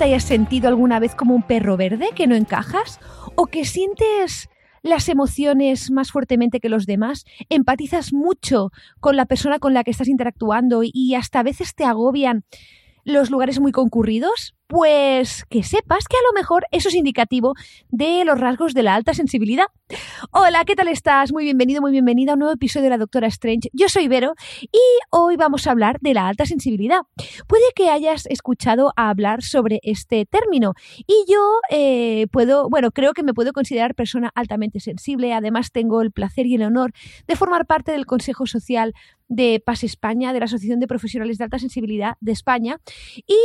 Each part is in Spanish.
Te hayas sentido alguna vez como un perro verde que no encajas? ¿O que sientes las emociones más fuertemente que los demás? ¿Empatizas mucho con la persona con la que estás interactuando y hasta a veces te agobian los lugares muy concurridos? Pues que sepas que a lo mejor eso es indicativo de los rasgos de la alta sensibilidad. Hola, ¿qué tal estás? Muy bienvenido, muy bienvenida a un nuevo episodio de La Doctora Strange. Yo soy Vero y hoy vamos a hablar de la alta sensibilidad. Puede que hayas escuchado hablar sobre este término y yo eh, puedo, bueno, creo que me puedo considerar persona altamente sensible. Además, tengo el placer y el honor de formar parte del Consejo Social de Paz España, de la Asociación de Profesionales de Alta Sensibilidad de España, y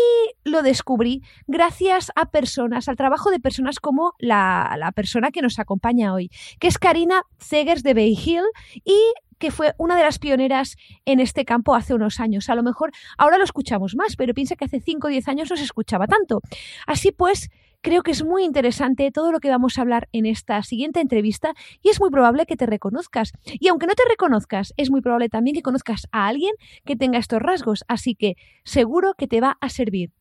lo descubrí gracias a personas, al trabajo de personas como la, persona que nos acompaña hoy, que es Karina Zegers de Bay Hill y que fue una de las pioneras en este campo hace unos años. A lo mejor ahora lo escuchamos más, pero piensa que hace 5 o 10 años no se escuchaba tanto. Así pues, creo que es muy interesante todo lo que vamos a hablar en esta siguiente entrevista y es muy probable que te reconozcas. Y aunque no te reconozcas, es muy probable también que conozcas a alguien que tenga estos rasgos, así que seguro que te va a servir.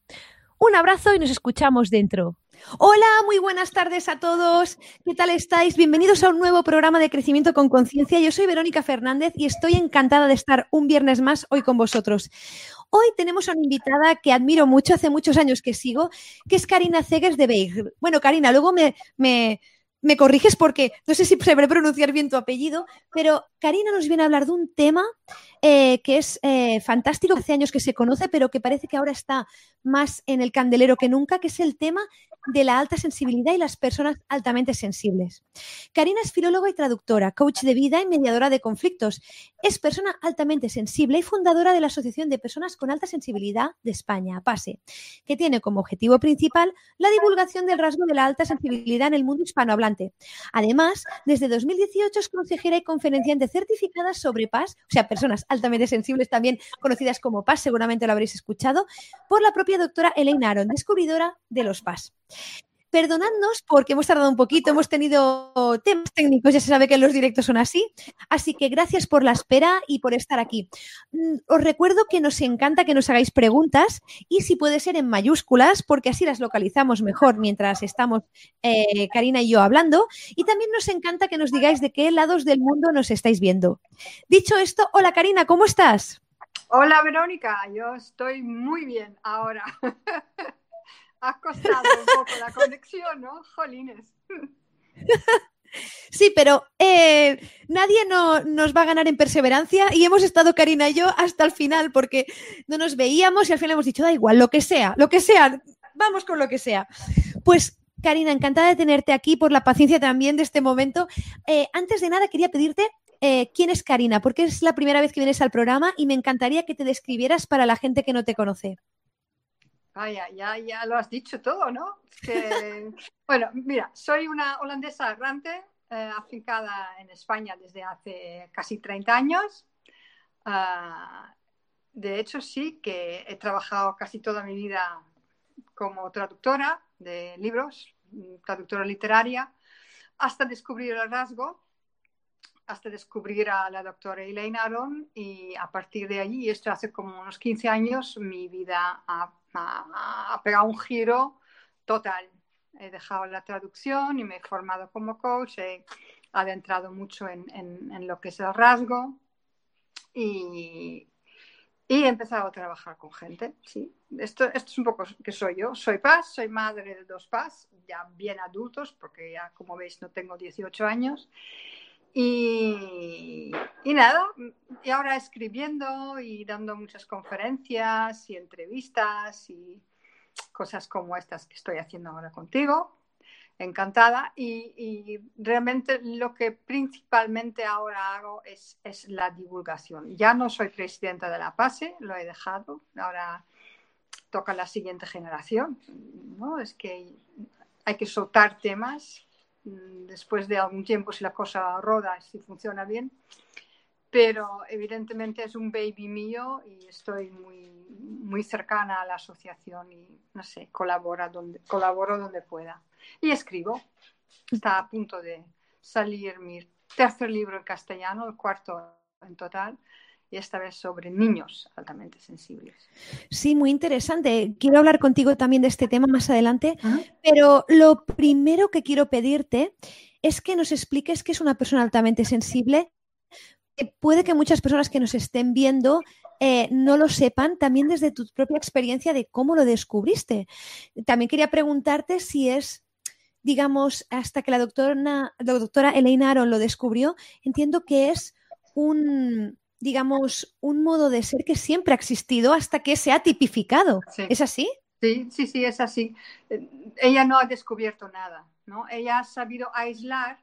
Un abrazo y nos escuchamos dentro. Hola, muy buenas tardes a todos. ¿Qué tal estáis? Bienvenidos a un nuevo programa de Crecimiento con Conciencia. Yo soy Verónica Fernández y estoy encantada de estar un viernes más hoy con vosotros. Hoy tenemos a una invitada que admiro mucho, hace muchos años que sigo, que es Karina Zegers de Beig. Bueno, Karina, luego me, me, me corriges porque no sé si sabré pronunciar bien tu apellido, pero Karina nos viene a hablar de un tema eh, que es eh, fantástico, hace años que se conoce, pero que parece que ahora está más en el candelero que nunca, que es el tema de la alta sensibilidad y las personas altamente sensibles. Karina es filóloga y traductora, coach de vida y mediadora de conflictos. Es persona altamente sensible y fundadora de la Asociación de Personas con Alta Sensibilidad de España, PASE, que tiene como objetivo principal la divulgación del rasgo de la alta sensibilidad en el mundo hispanohablante. Además, desde 2018 es consejera y conferenciante certificada sobre PAS, o sea, personas altamente sensibles también conocidas como PAS, seguramente lo habréis escuchado, por la propia doctora Elaine Aron, descubridora de los PAS. Perdonadnos porque hemos tardado un poquito, hemos tenido temas técnicos, ya se sabe que los directos son así. Así que gracias por la espera y por estar aquí. Mm, os recuerdo que nos encanta que nos hagáis preguntas y si puede ser en mayúsculas, porque así las localizamos mejor mientras estamos eh, Karina y yo hablando. Y también nos encanta que nos digáis de qué lados del mundo nos estáis viendo. Dicho esto, hola Karina, ¿cómo estás? Hola Verónica, yo estoy muy bien ahora. Has costado un poco la conexión, ¿no? Jolines. Sí, pero eh, nadie nos va a ganar en perseverancia y hemos estado Karina y yo hasta el final porque no nos veíamos y al final hemos dicho, da igual, lo que sea, lo que sea, vamos con lo que sea. Pues Karina, encantada de tenerte aquí por la paciencia también de este momento. Eh, antes de nada, quería pedirte eh, quién es Karina, porque es la primera vez que vienes al programa y me encantaría que te describieras para la gente que no te conoce. Vaya, ya, ya lo has dicho todo, ¿no? bueno, mira, soy una holandesa errante, eh, afincada en España desde hace casi 30 años. Ah, de hecho, sí que he trabajado casi toda mi vida como traductora de libros, traductora literaria, hasta descubrir el rasgo, hasta descubrir a la doctora Elaine Aron y a partir de allí, esto hace como unos 15 años, mi vida ha ha, pegado un giro total. He dejado la traducción y me he formado como coach, he adentrado mucho en, lo que es el rasgo y, he empezado a trabajar con gente. Sí. Esto, esto es un poco que soy yo. Soy Paz, soy madre de dos Paz, ya bien adultos, porque ya como veis no tengo 18 años. Y, y, nada, y ahora escribiendo y dando muchas conferencias y entrevistas y cosas como estas que estoy haciendo ahora contigo. Encantada. Y, realmente lo que principalmente ahora hago es, es, la divulgación. Ya no soy presidenta de la PASE, lo he dejado. Ahora toca la siguiente generación. ¿no? Es que hay que soltar temas después de algún tiempo si la cosa roda, si funciona bien. Pero evidentemente es un baby mío y estoy muy, muy cercana a la asociación y, no sé, colabora donde, colaboro donde pueda. Y escribo. Está a punto de salir mi tercer libro en castellano, el cuarto en total, y esta vez sobre niños altamente sensibles. Sí, muy interesante. Quiero hablar contigo también de este tema más adelante, pero lo primero que quiero pedirte es que nos expliques qué es una persona altamente sensible. Puede que muchas personas que nos estén viendo eh, no lo sepan, también desde tu propia experiencia de cómo lo descubriste. También quería preguntarte si es, digamos, hasta que la doctora, la doctora Elaine Aron lo descubrió, entiendo que es un, digamos, un modo de ser que siempre ha existido hasta que se ha tipificado. ¿Es así? Sí, sí, sí, es así. Eh, ella no ha descubierto nada, ¿no? Ella ha sabido aislar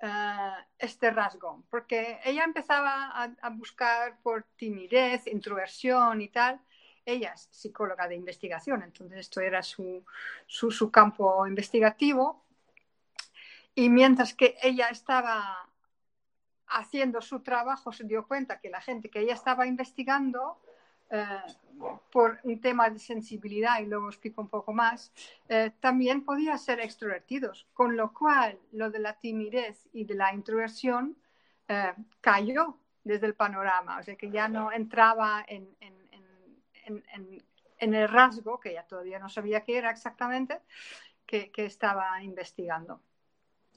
eh, este rasgo, porque ella empezaba a, buscar por timidez, introversión y tal. Ella es psicóloga de investigación, entonces esto era su, su, su campo investigativo. Y mientras que ella estaba haciendo su trabajo se dio cuenta que la gente que ella estaba investigando eh, por un tema de sensibilidad, y luego explico un poco más, eh, también podía ser extrovertidos, con lo cual lo de la timidez y de la introversión eh, cayó desde el panorama, o sea que ya no entraba en, en, el rasgo, que ya todavía no sabía qué era exactamente, que estaba investigando.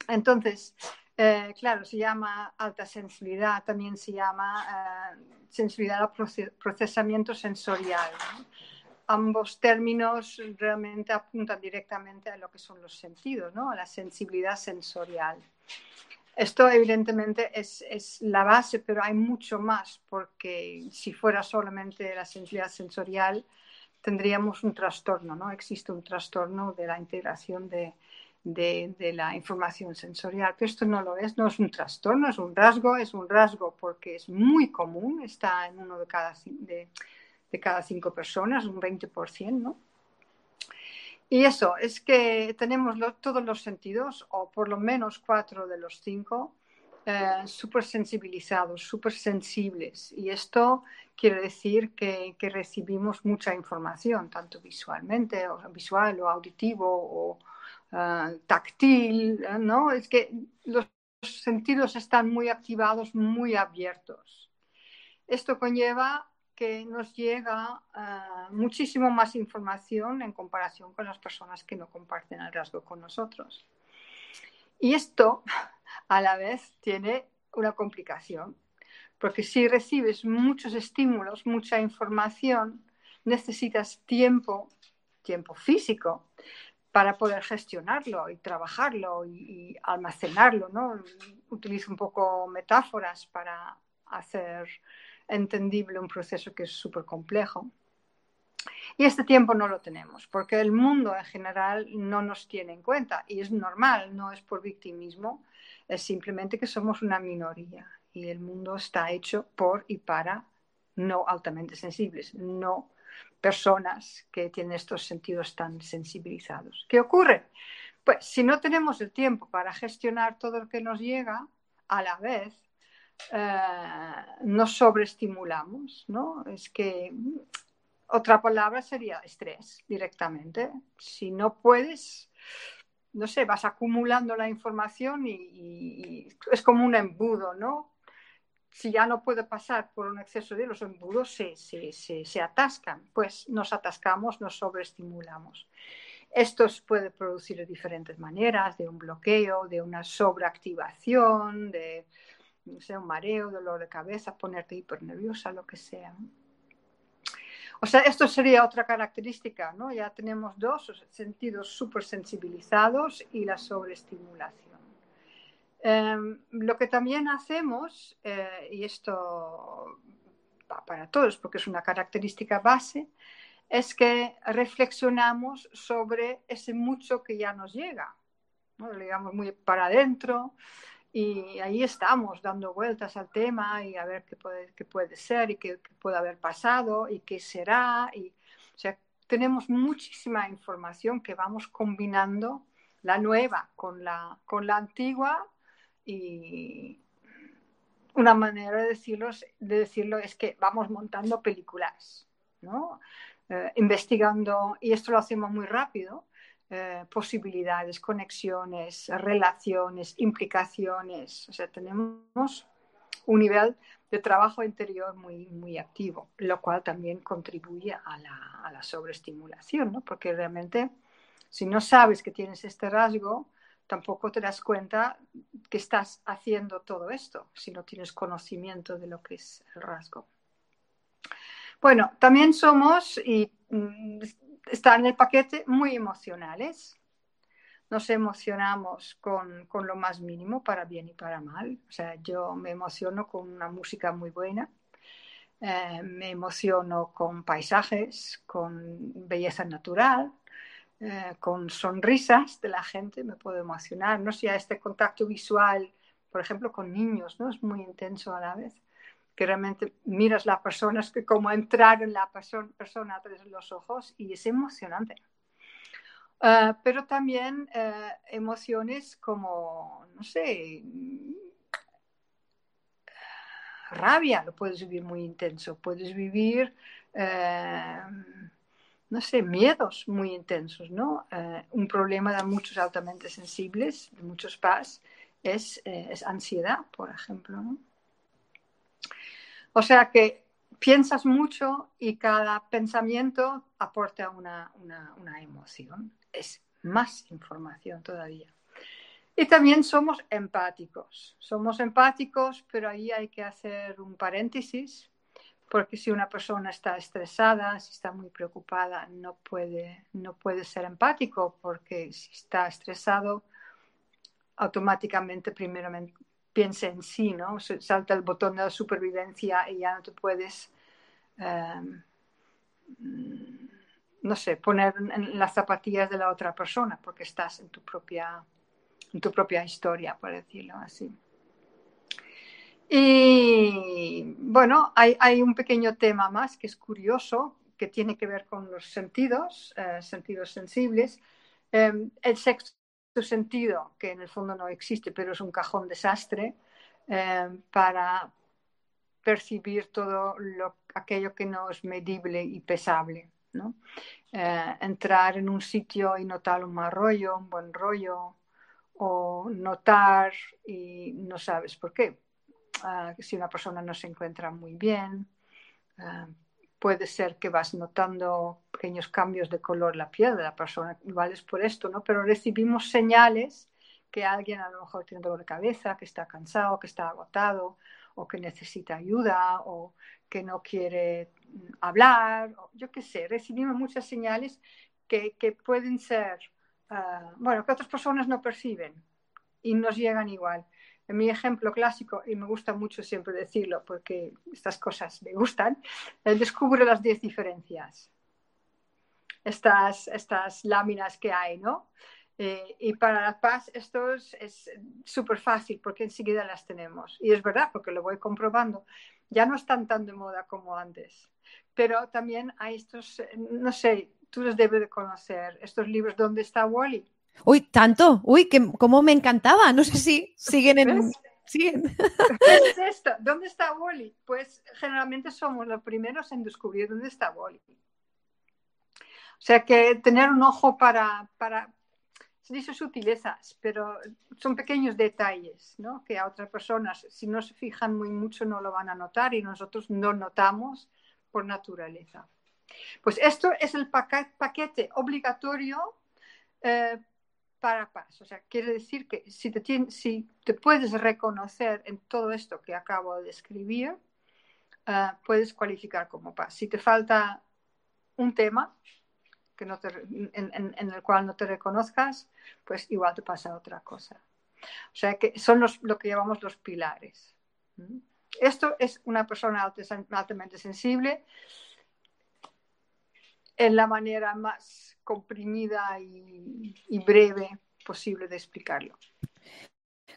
Entonces, eh, claro, se llama alta sensibilidad, también se llama eh, sensibilidad al procesamiento sensorial. Ambos términos realmente apuntan directamente a lo que son los sentidos, ¿no? a la sensibilidad sensorial. Esto evidentemente es, es, la base, pero hay mucho más, porque si fuera solamente la sensibilidad sensorial, tendríamos un trastorno, ¿no? Existe un trastorno de la integración de, de, la información sensorial. Pero esto no lo es, no es un trastorno, es un rasgo, es un rasgo porque es muy común, está en uno de cada, de, cada cinco personas, un 20%, ¿no? Y eso, es que tenemos todos los sentidos, o por lo menos cuatro de los cinco, eh, súper sensibilizados, súper sensibles. Y esto quiere decir que, que, recibimos mucha información, tanto visualmente, visual o auditivo Ah, táctil, eh, ¿no? Es que los sentidos están muy activados, muy abiertos. Esto conlleva que nos llega ah, muchísimo más información en comparación con las personas que no comparten el rasgo con nosotros. Y esto, a la vez, tiene una complicación, porque si recibes muchos estímulos, mucha información, necesitas tiempo, tiempo físico, para poder gestionarlo y trabajarlo y, almacenarlo, ¿no? Utilizo un poco metáforas para hacer entendible un proceso que es súper complejo. Y este tiempo no lo tenemos, porque el mundo en general no nos tiene en cuenta y es normal, no es por victimismo, es simplemente que somos una minoría y el mundo está hecho por y para no altamente sensibles, no personas que tienen estos sentidos tan sensibilizados. ¿Qué ocurre? Pues si no tenemos el tiempo para gestionar todo lo que nos llega, a la vez eh, nos sobreestimulamos, ¿no? Es que otra palabra sería estrés directamente. Si no puedes, no sé, vas acumulando la información y, y es como un embudo, ¿no? Si ya no puede pasar por un exceso de los embudos, se, se, se, atascan, pues nos atascamos, nos sobreestimulamos. Esto se puede producir de diferentes maneras, de un bloqueo, de una sobreactivación, de un mareo, dolor de cabeza, ponerte hipernerviosa, lo que sea. O sea, esto sería otra característica, ¿no? Ya tenemos dos sentidos súper sensibilizados y la sobreestimulación. Em, lo que también hacemos, eh, y esto va para todos porque es una característica base, es que reflexionamos sobre ese mucho que ya nos llega, ¿no? digamos muy para adentro, y ahí estamos dando vueltas al tema y a ver qué puede, qué puede ser y qué, qué, puede haber pasado y qué será. Y, o sea, tenemos muchísima información que vamos combinando la nueva con la, con la antigua y una manera de decirlo, de decirlo es que vamos montando películas, ¿no? Eh, investigando, y esto lo hacemos muy rápido, eh, posibilidades, conexiones, relaciones, implicaciones. O sea, tenemos un nivel de trabajo interior muy, muy activo, lo cual también contribuye a la, a la sobreestimulación, ¿no? porque realmente si no sabes que tienes este rasgo, tampoco te das cuenta que estás haciendo todo esto, si no tienes conocimiento de lo que es el rasgo. Bueno, también somos, y mm, está en el paquete, muy emocionales. Nos emocionamos con, con, lo más mínimo, para bien y para mal. O sea, yo me emociono con una música muy buena, eh, me emociono con paisajes, con belleza natural, eh, con sonrisas de la gente, me puedo emocionar. No sé, este contacto visual, por ejemplo, con niños, ¿no? Es muy intenso a la vez que realmente miras la persona, es que como entrar en la persona, a través de los ojos y es emocionante. Uh, pero también uh, emociones como, no sé, rabia, lo puedes vivir muy intenso, puedes vivir, no sé, miedos muy intensos, ¿no? un problema de muchos altamente sensibles, de muchos PAS, es, es ansiedad, por ejemplo. O sea que piensas mucho y cada pensamiento aporta una, una, una emoción. Es más información todavía. Y también somos empáticos. Somos empáticos, pero ahí hay que hacer un paréntesis, porque si una persona está estresada, si está muy preocupada, no puede, no puede ser empático, porque si está estresado, automáticamente primeramente piense en sí, ¿no? Salta el botón de la supervivencia y ya no te puedes, eh, no sé, poner en las zapatillas de la otra persona porque estás en tu propia, en tu propia historia, por decirlo así. Y bueno, hay, un pequeño tema más que es curioso, que tiene que ver con los sentidos, eh, sentidos sensibles. Eh, el sexo sentido, que en el fondo no existe, pero es un cajón desastre eh, para percibir todo lo, aquello que no es medible y pesable. ¿no? Eh, entrar en un sitio y notar un mal rollo, un buen rollo, o notar y no sabes por qué. Uh, si una persona no se encuentra muy bien, uh, puede ser que vas notando pequeños cambios de color la piel de la persona, igual es por esto, ¿no? Pero recibimos señales que alguien a lo mejor tiene dolor de cabeza, que está cansado, que está agotado, o que necesita ayuda, o que no quiere hablar, o yo qué sé, recibimos muchas señales que, que pueden ser, uh, bueno, que otras personas no perciben y nos llegan igual. En mi ejemplo clásico, y me gusta mucho siempre decirlo porque estas cosas me gustan, eh, descubre las 10 diferencias. Estas, estas láminas que hay, ¿no? Eh, y para la paz esto es súper fácil porque enseguida las tenemos. Y es verdad porque lo voy comprobando. Ya no están tan de moda como antes. Pero también hay estos, no sé, tú los debes de conocer, estos libros ¿Dónde está Wally? Uy, tanto, uy, que cómo me encantaba. No sé si siguen en. Siguen. ¿Qué es esto? ¿Dónde está Wally? Pues generalmente somos los primeros en descubrir dónde está Wally. O sea que tener un ojo para, para se dice sutilezas, pero son pequeños detalles, ¿no? Que a otras personas, si no se fijan muy mucho, no lo van a notar y nosotros no notamos por naturaleza. Pues esto es el paquete obligatorio eh, para paz. O sea, quiere decir que si te, si te puedes reconocer en todo esto que acabo de describir, uh, puedes cualificar como paz. Si te falta un tema que no te, en, en, en, el cual no te reconozcas, pues igual te pasa otra cosa. O sea que son lo que llamamos los pilares. Esto es una persona altamente sensible en la manera más comprimida y, breve posible de explicarlo.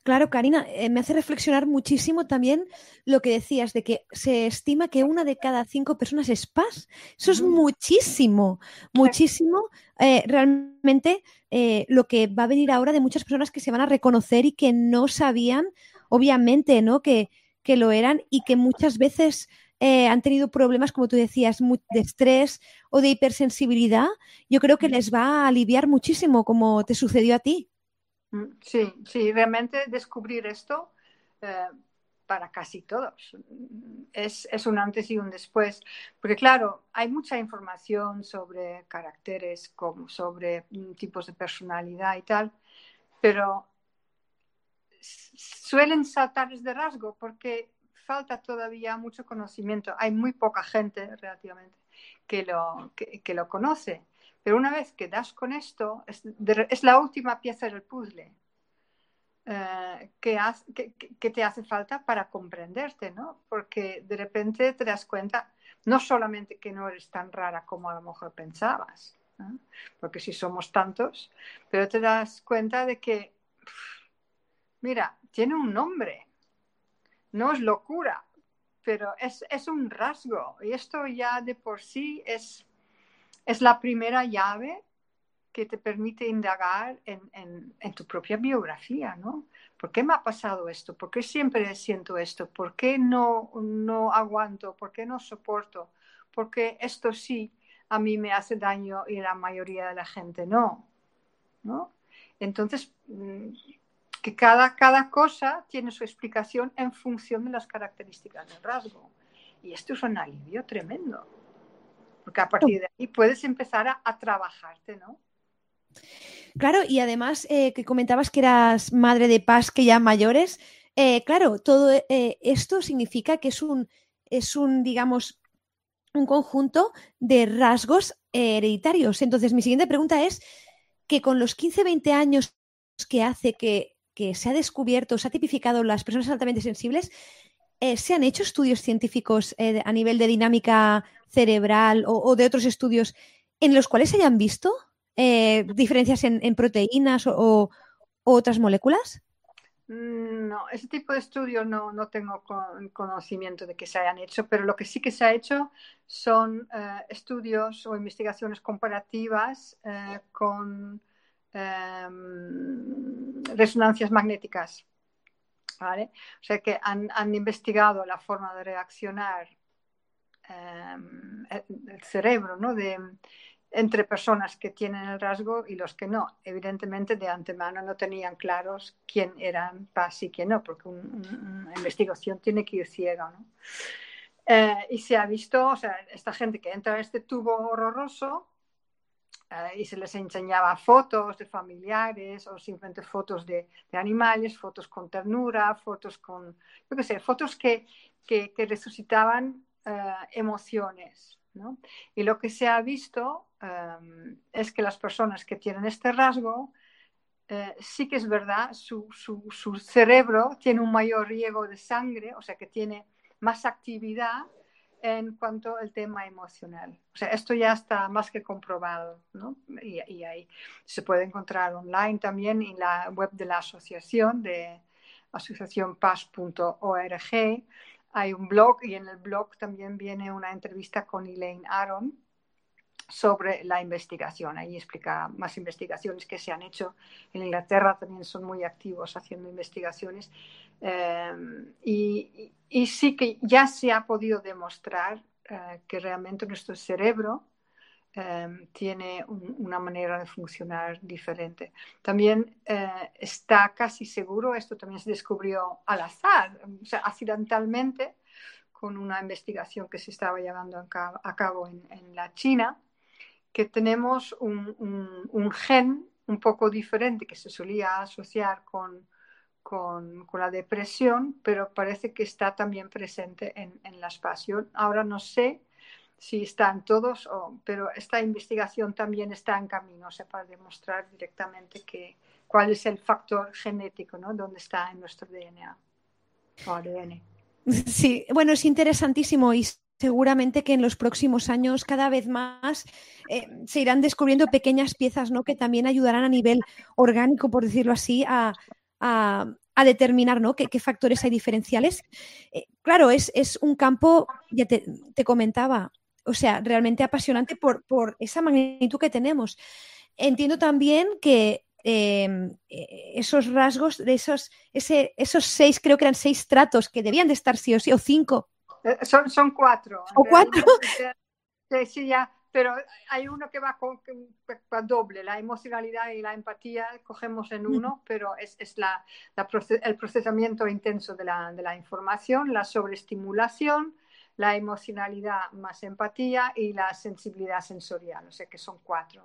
Claro, Karina, eh, me hace reflexionar muchísimo también lo que decías de que se estima que una de cada cinco personas es paz. Eso es muchísimo, muchísimo. Eh, realmente eh, lo que va a venir ahora de muchas personas que se van a reconocer y que no sabían, obviamente, ¿no? Que, que lo eran y que muchas veces eh, han tenido problemas, como tú decías, de estrés o de hipersensibilidad, yo creo que les va a aliviar muchísimo, como te sucedió a ti. Mm, sí, sí, realmente descubrir esto eh, para casi todos es, es, un antes y un después, porque claro, hay mucha información sobre caracteres, como sobre mm, tipos de personalidad y tal, pero suelen saltarles de rasgo porque falta todavía mucho conocimiento. Hay muy poca gente relativamente que lo, que, lo conoce. Pero una vez que das con esto, es, la última pieza del puzzle eh, que, que, te hace falta para comprenderte, ¿no? Porque de repente te das cuenta no solamente que no eres tan rara como a lo mejor pensabas, porque si somos tantos, pero te das cuenta de que, mira, tiene un nombre, no es locura, pero es, un rasgo y esto ya de por sí es, es la primera llave que te permite indagar en, tu propia biografía, ¿no? ¿Por qué me ha pasado esto? ¿Por qué siempre siento esto? ¿Por qué no, no aguanto? ¿Por qué no soporto? Porque esto sí a mí me hace daño y la mayoría de la gente no, ¿no? Entonces, mm, que cada, cada cosa tiene su explicación en función de las características del rasgo. Y esto es un alivio tremendo, porque a partir de ahí puedes empezar a, trabajarte, ¿no? Claro, y además eh, que comentabas que eras madre de paz que ya mayores, eh, claro, todo eh, esto significa que es un, es un, digamos, un conjunto de rasgos hereditarios. Entonces, mi siguiente pregunta es que con los 15, 20 años que hace que que se ha descubierto, se ha tipificado las personas altamente sensibles, eh, ¿se han hecho estudios científicos eh, a nivel de dinámica cerebral o, de otros estudios en los cuales se hayan visto eh, diferencias en, proteínas o, otras moléculas? Mm, no, ese tipo de estudios no, no tengo conocimiento de que se hayan hecho, pero lo que sí que se ha hecho son estudios o investigaciones comparativas con Em, resonancias magnéticas. ¿vale? O sea que han, investigado la forma de reaccionar em, el cerebro ¿no? de, entre personas que tienen el rasgo y los que no. Evidentemente, de antemano no tenían claros quién eran paz y quién no, porque una investigación tiene que ir ciega. ¿no? Eh, y se ha visto, o sea, esta gente que entra en este tubo horroroso, eh, y se les enseñaba fotos de familiares o simplemente fotos de, animales, fotos con ternura, fotos con, yo qué sé, fotos que, que, resucitaban eh, emociones. ¿no? Y lo que se ha visto eh, es que las personas que tienen este rasgo, sí que es verdad, su, su, su cerebro tiene un mayor riego de sangre, o sea que tiene más actividad en cuanto al tema emocional. O sea, esto ya está más que comprobado, ¿no? Y, ahí se puede encontrar online también en la web de la asociación, de asociacionpaz.org. Hay un blog y en el blog también viene una entrevista con Elaine Aaron sobre la investigación. Ahí explica más investigaciones que se han hecho en Inglaterra, también son muy activos haciendo investigaciones. Eh, y, y sí que ya se ha podido demostrar eh, que realmente nuestro cerebro eh, tiene una manera de funcionar diferente. También eh, está casi seguro, esto también se descubrió al azar, o sea, accidentalmente, con una investigación que se estaba llevando a cabo, en, la China, que tenemos un, un gen un poco diferente que se solía asociar con con, la depresión, pero parece que está también presente en, la pasión. Ahora no sé si están todos, o, pero esta investigación también está en camino, o sea, para demostrar directamente que, cuál es el factor genético, ¿no? Dónde está en nuestro DNA o ADN. Sí, bueno, es interesantísimo y seguramente que en los próximos años cada vez más eh, se irán descubriendo pequeñas piezas ¿no? que también ayudarán a nivel orgánico, por decirlo así, a, determinar ¿no? ¿Qué, factores hay diferenciales. Eh, claro, es, un campo, ya te, comentaba, o sea, realmente apasionante por, por, esa magnitud que tenemos. Entiendo también que em, eh, esos rasgos, de esos, ese, esos seis, creo que eran seis tratos que debían de estar sí o sí, o cinco, eh, son, son cuatro. ¿O cuatro? Sí, ya, pero hay uno que va con, doble, la emocionalidad y la empatía cogemos en uno, pero es, es la, el procesamiento intenso de la, de la, información, la sobreestimulación, la emocionalidad más empatía y la sensibilidad sensorial, o sea que son cuatro.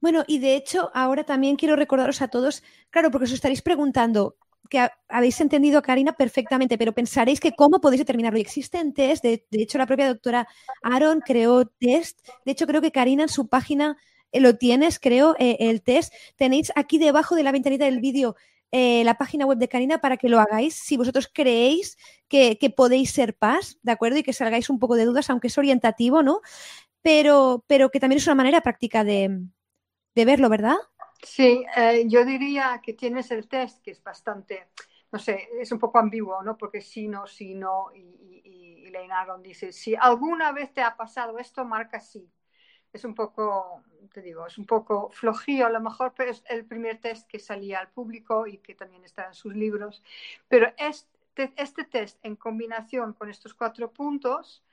Bueno, y de hecho, ahora también quiero recordaros a todos, claro, porque os estaréis preguntando, que habéis entendido a Karina perfectamente, pero pensaréis que cómo podéis determinarlo. Y existen test, de, hecho la propia doctora Aaron creó test, de hecho creo que Karina en su página eh, lo tienes, creo, eh, el test. Tenéis aquí debajo de la ventanita del vídeo eh, la página web de Karina para que lo hagáis si vosotros creéis que, podéis ser paz, ¿de acuerdo? Y que salgáis un poco de dudas, aunque es orientativo, ¿no? Pero, pero que también es una manera práctica de, de verlo, ¿verdad? Sí, eh, yo diría que tienes el test que es bastante, no sé, es un poco ambiguo, ¿no? Porque si no, si no, y, y, y dice, si alguna vez te ha pasado esto, marca sí. Es un poco, te digo, es un poco flojío a lo mejor, pero es el primer test que salía al público y que también está en sus libros. Pero este, este test en combinación con estos cuatro puntos,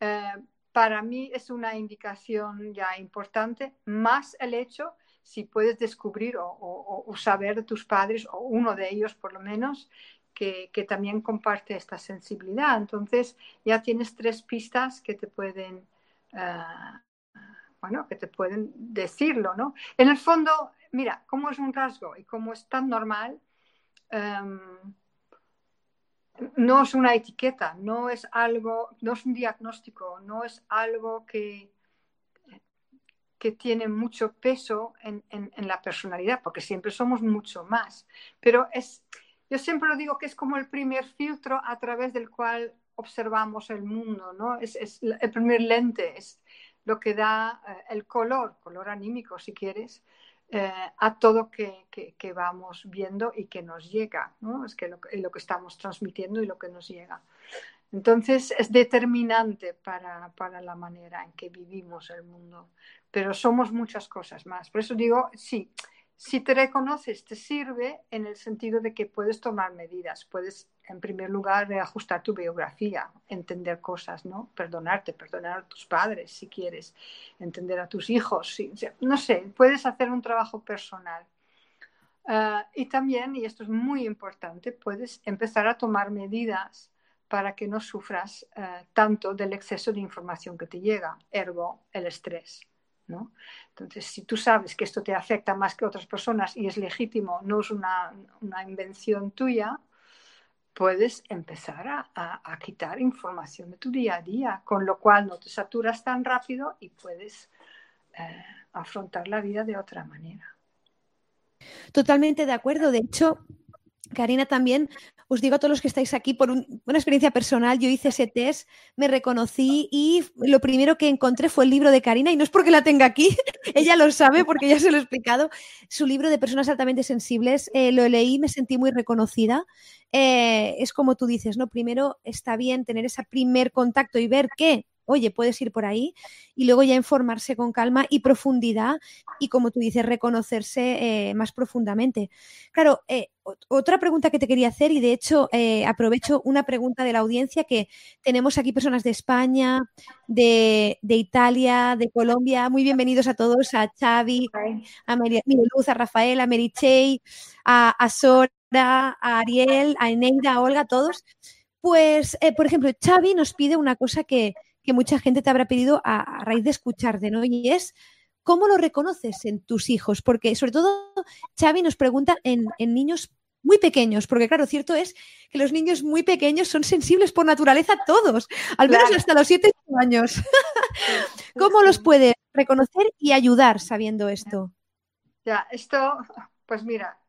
eh, para mí es una indicación ya importante, más el hecho si puedes descubrir o, saber de tus padres, o uno de ellos por lo menos, que, también comparte esta sensibilidad. Entonces ya tienes tres pistas que te pueden, eh, bueno, que te pueden decirlo, ¿no? En el fondo, mira, como es un rasgo y como es tan normal, em, no es una etiqueta, no es algo, no es un diagnóstico, no es algo que, que tiene mucho peso en, la personalidad, porque siempre somos mucho más. Pero es, yo siempre lo digo que es como el primer filtro a través del cual observamos el mundo, ¿no? Es, el primer lente, es lo que da eh, el color, color anímico si quieres, eh, a todo que, que, vamos viendo y que nos llega, ¿no? Es que lo, lo, que estamos transmitiendo y lo que nos llega. Entonces es determinante para, para la manera en que vivimos el mundo pero somos muchas cosas más. Por eso digo, sí, si te reconoces, te sirve en el sentido de que puedes tomar medidas, puedes, en primer lugar, ajustar tu biografía, entender cosas, ¿no? Perdonarte, perdonar a tus padres si quieres, entender a tus hijos, no sé, puedes hacer un trabajo personal. Ah, y también, y esto es muy importante, puedes empezar a tomar medidas para que no sufras ah, tanto del exceso de información que te llega, ergo el estrés. Entonces, si tú sabes que esto te afecta más que otras personas y es legítimo, no es una, invención tuya, puedes empezar a, quitar información de tu día a día, con lo cual no te saturas tan rápido y puedes eh, afrontar la vida de otra manera. Totalmente de acuerdo. De hecho, Karina, también os digo a todos los que estáis aquí por una experiencia personal, yo hice ese test, me reconocí y lo primero que encontré fue el libro de Karina y no es porque la tenga aquí, ella lo sabe porque ya se lo he explicado, su libro de personas altamente sensibles, eh, lo leí, me sentí muy reconocida. Eh, es como tú dices, ¿no? Primero está bien tener ese primer contacto y ver qué oye, puedes ir por ahí y luego ya informarse con calma y profundidad y como tú dices, reconocerse eh, más profundamente. Claro, eh, otra pregunta que te quería hacer y de hecho eh, aprovecho una pregunta de la audiencia que tenemos aquí personas de España, de, Italia, de Colombia. Muy bienvenidos a todos, a Xavi, a María Luz, a Rafael, a Mary a, a Sora, a Ariel, a Eneida, a Olga, a todos. Pues, por ejemplo, Xavi nos pide una cosa que, que mucha gente te habrá pedido a, raíz de escucharte, ¿no? Y es, ¿cómo lo reconoces en tus hijos? Porque sobre todo, Xavi nos pregunta en, niños muy pequeños, porque claro, cierto es que los niños muy pequeños son sensibles por naturaleza todos, al menos hasta los siete años. ¿Cómo los puedes reconocer y ayudar sabiendo esto? Ya, esto, pues mira,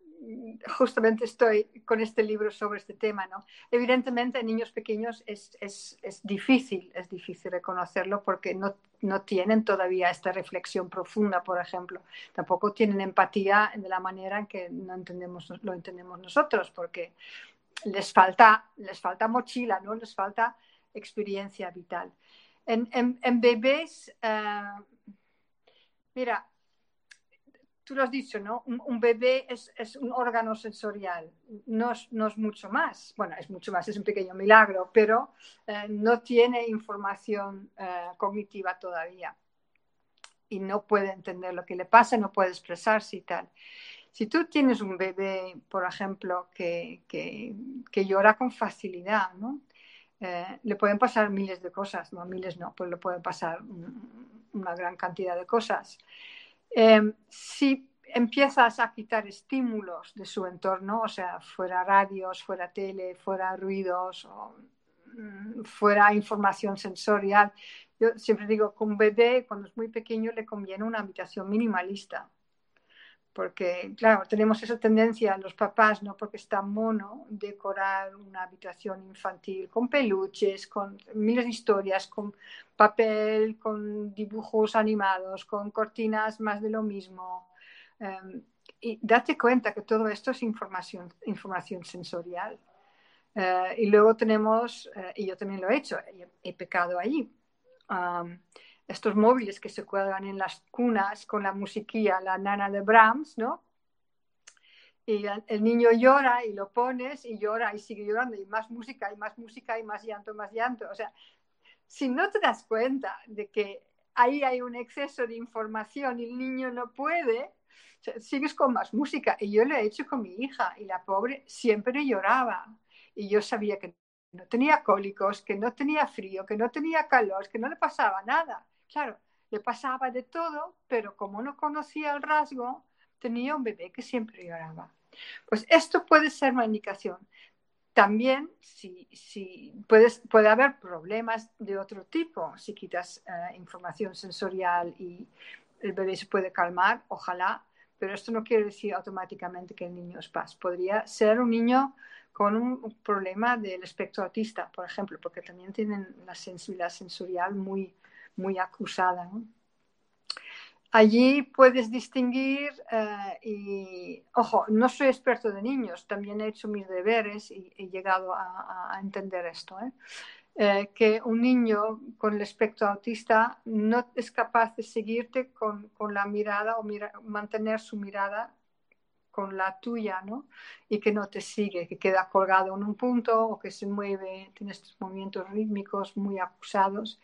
justamente estoy con este libro sobre este tema, ¿no? Evidentemente en niños pequeños es, es, es difícil, es difícil reconocerlo porque no, no, tienen todavía esta reflexión profunda, por ejemplo. Tampoco tienen empatía de la manera en que no entendemos, lo entendemos nosotros, porque les falta, les falta mochila, ¿no? Les falta experiencia vital. En, en, bebés, uh, mira, tú lo has dicho, ¿no? Un, bebé es, un órgano sensorial, no es, mucho más. Bueno, es mucho más, es un pequeño milagro, pero eh, no tiene información eh, cognitiva todavía y no puede entender lo que le pasa, no puede expresarse y tal. Si tú tienes un bebé, por ejemplo, que llora con facilidad, ¿no? Eh, le pueden pasar miles de cosas, no miles no, pues le pueden pasar una gran cantidad de cosas. Em, si empiezas a quitar estímulos de su entorno, o sea, fuera radios, fuera tele, fuera ruidos, o, mm, fuera información sensorial, yo siempre digo que un bebé cuando es muy pequeño le conviene una habitación minimalista porque, claro, tenemos esa tendencia los papás, ¿no? Porque está mono decorar una habitación infantil con peluches, con miles de historias, con papel, con dibujos animados, con cortinas más de lo mismo. Em, y date cuenta que todo esto es información, información sensorial. Eh, y luego tenemos, eh, y yo también lo he hecho, he, pecado allí estos móviles que se cuelgan en las cunas con la musiquilla, la nana de Brahms, ¿no? Y el niño llora y lo pones y llora y sigue llorando y más música y más música y más llanto, más llanto. O sea, si no te das cuenta de que ahí hay un exceso de información y el niño no puede, sigues con más música. Y yo lo he hecho con mi hija y la pobre siempre lloraba. Y yo sabía que no tenía cólicos, que no tenía frío, que no tenía calor, que no le pasaba nada. Claro, le pasaba de todo, pero como no conocía el rasgo, tenía un bebé que siempre lloraba. Pues esto puede ser una indicación. También si, si puedes, puede haber problemas de otro tipo. Si quitas eh, información sensorial y el bebé se puede calmar, ojalá, pero esto no quiere decir automáticamente que el niño es paz. Podría ser un niño con un problema del espectro autista, por ejemplo, porque también tienen la sensibilidad sensorial muy, muy acusada. Allí puedes distinguir, eh, y ojo, no soy experto de niños, también he hecho mis deberes y he llegado a, entender esto, ¿eh? Eh, que un niño con el espectro autista no es capaz de seguirte con, con la mirada o mantener su mirada con la tuya, ¿no? Y que no te sigue, que queda colgado en un punto o que se mueve, tiene estos movimientos rítmicos muy acusados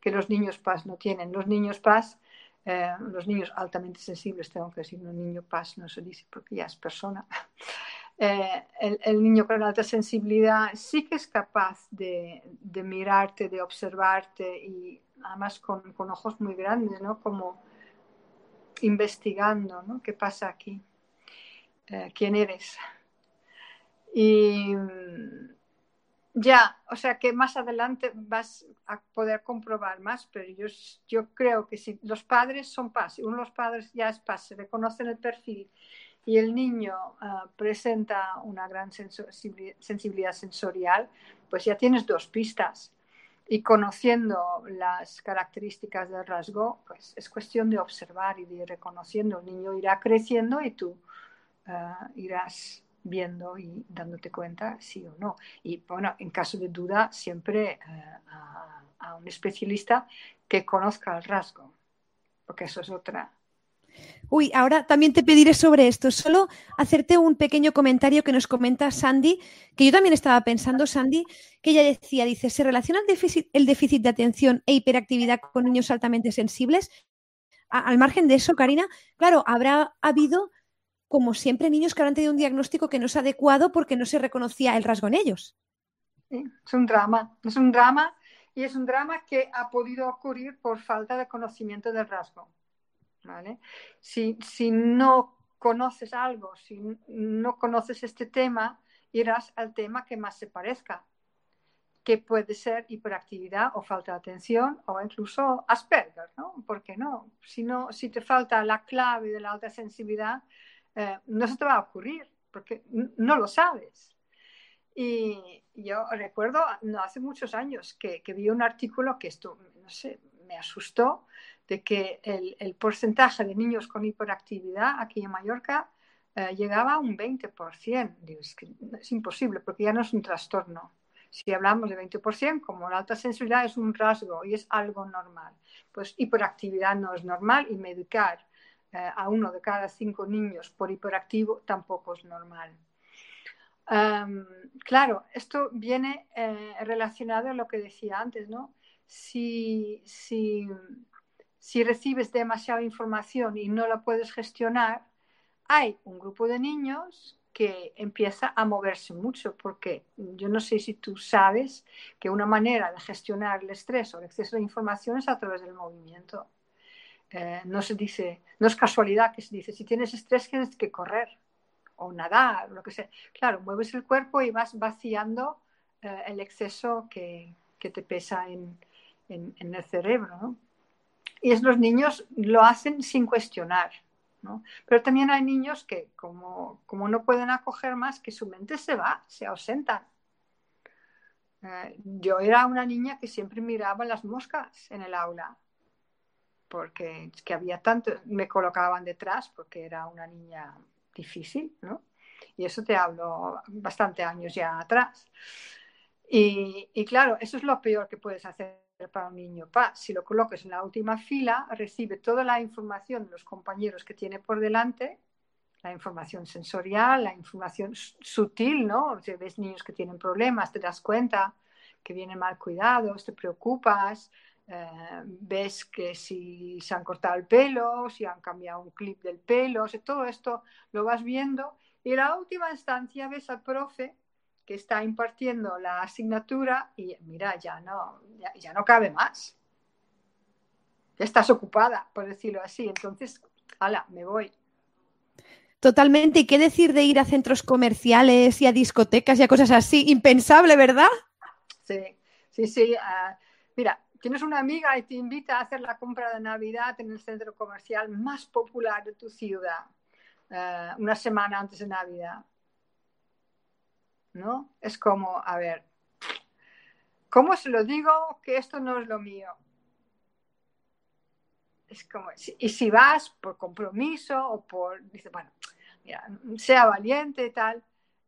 que los niños PAS no tienen. Los niños PAS, eh, los niños altamente sensibles, tengo que decir, un niño PAS no se dice porque ya es persona. Eh, el, niño con alta sensibilidad sí que es capaz de, de mirarte, de observarte y además con, con, ojos muy grandes, ¿no? Como investigando, ¿no? ¿Qué pasa aquí? Eh, ¿Quién eres? Y ya, o sea que más adelante vas a poder comprobar más, pero yo, yo creo que si los padres son paz, uno de los padres ya es paz, se reconocen el perfil y el niño uh, presenta una gran sensibilidad sensorial, pues ya tienes dos pistas. Y conociendo las características del rasgo, pues es cuestión de observar y de ir reconociendo. El niño irá creciendo y tú uh, irás viendo y dándote cuenta sí o no. Y bueno, en caso de duda, siempre eh, a, a, un especialista que conozca el rasgo, porque eso es otra. Uy, ahora también te pediré sobre esto. Solo hacerte un pequeño comentario que nos comenta Sandy, que yo también estaba pensando, Sandy, que ella decía, dice, ¿se relaciona el déficit, el déficit de atención e hiperactividad con niños altamente sensibles? al margen de eso, Karina, claro, habrá habido como siempre, niños que habrán tenido un diagnóstico que no es adecuado porque no se reconocía el rasgo en ellos. es un drama, es un drama y es un drama que ha podido ocurrir por falta de conocimiento del rasgo. Si, si no conoces algo, si no conoces este tema, irás al tema que más se parezca. que puede ser hiperactividad o falta de atención o incluso Asperger, ¿no? ¿Por qué no? Si, no, si te falta la clave de la alta sensibilidad, eh, no se te va a ocurrir porque no lo sabes. Y yo recuerdo, hace muchos años, que, vi un artículo que esto, no sé, me asustó, de que el, porcentaje de niños con hiperactividad aquí en Mallorca eh, llegaba a un 20%. Digo, es, que es imposible porque ya no es un trastorno. Si hablamos de 20%, como la alta sensibilidad es un rasgo y es algo normal, pues hiperactividad no es normal y medicar a uno de cada cinco niños por hiperactivo tampoco es normal. Um, claro, esto viene eh, relacionado a lo que decía antes, ¿no? Si, si, si recibes demasiada información y no la puedes gestionar, hay un grupo de niños que empieza a moverse mucho, porque yo no sé si tú sabes que una manera de gestionar el estrés o el exceso de información es a través del movimiento. Eh, no se dice, no es casualidad que se dice, si tienes estrés tienes que correr o nadar, lo que sea. Claro, mueves el cuerpo y vas vaciando eh, el exceso que, que te pesa en, en, el cerebro. ¿no? Y es, los niños lo hacen sin cuestionar. Pero también hay niños que, como, como, no pueden acoger más, que su mente se va, se ausentan. Eh, yo era una niña que siempre miraba las moscas en el aula, porque que había tanto, me colocaban detrás porque era una niña difícil, ¿no? Y eso te hablo bastante años ya atrás. Y, y claro, eso es lo peor que puedes hacer para un niño. Pa, si lo coloques en la última fila, recibe toda la información de los compañeros que tiene por delante, la información sensorial, la información sutil, ¿no? Si ves niños que tienen problemas, te das cuenta que vienen mal cuidados, te preocupas, eh, ves que si se han cortado el pelo, si han cambiado un clip del pelo, todo esto lo vas viendo y en la última instancia ves al profe que está impartiendo la asignatura y mira, ya no, ya, no cabe más. Ya estás ocupada, por decirlo así. Entonces, ala, me voy. Totalmente. ¿Y qué decir de ir a centros comerciales y a discotecas y a cosas así? Impensable, ¿verdad? Sí, sí, sí. Ah, mira, tienes una amiga y te invita a hacer la compra de Navidad en el centro comercial más popular de tu ciudad, ah, una semana antes de Navidad. ¿no? Es como, a ver, ¿cómo se lo digo que esto no es lo mío? Es como, y si vas por compromiso o por, dice, bueno, mira, sea valiente y tal,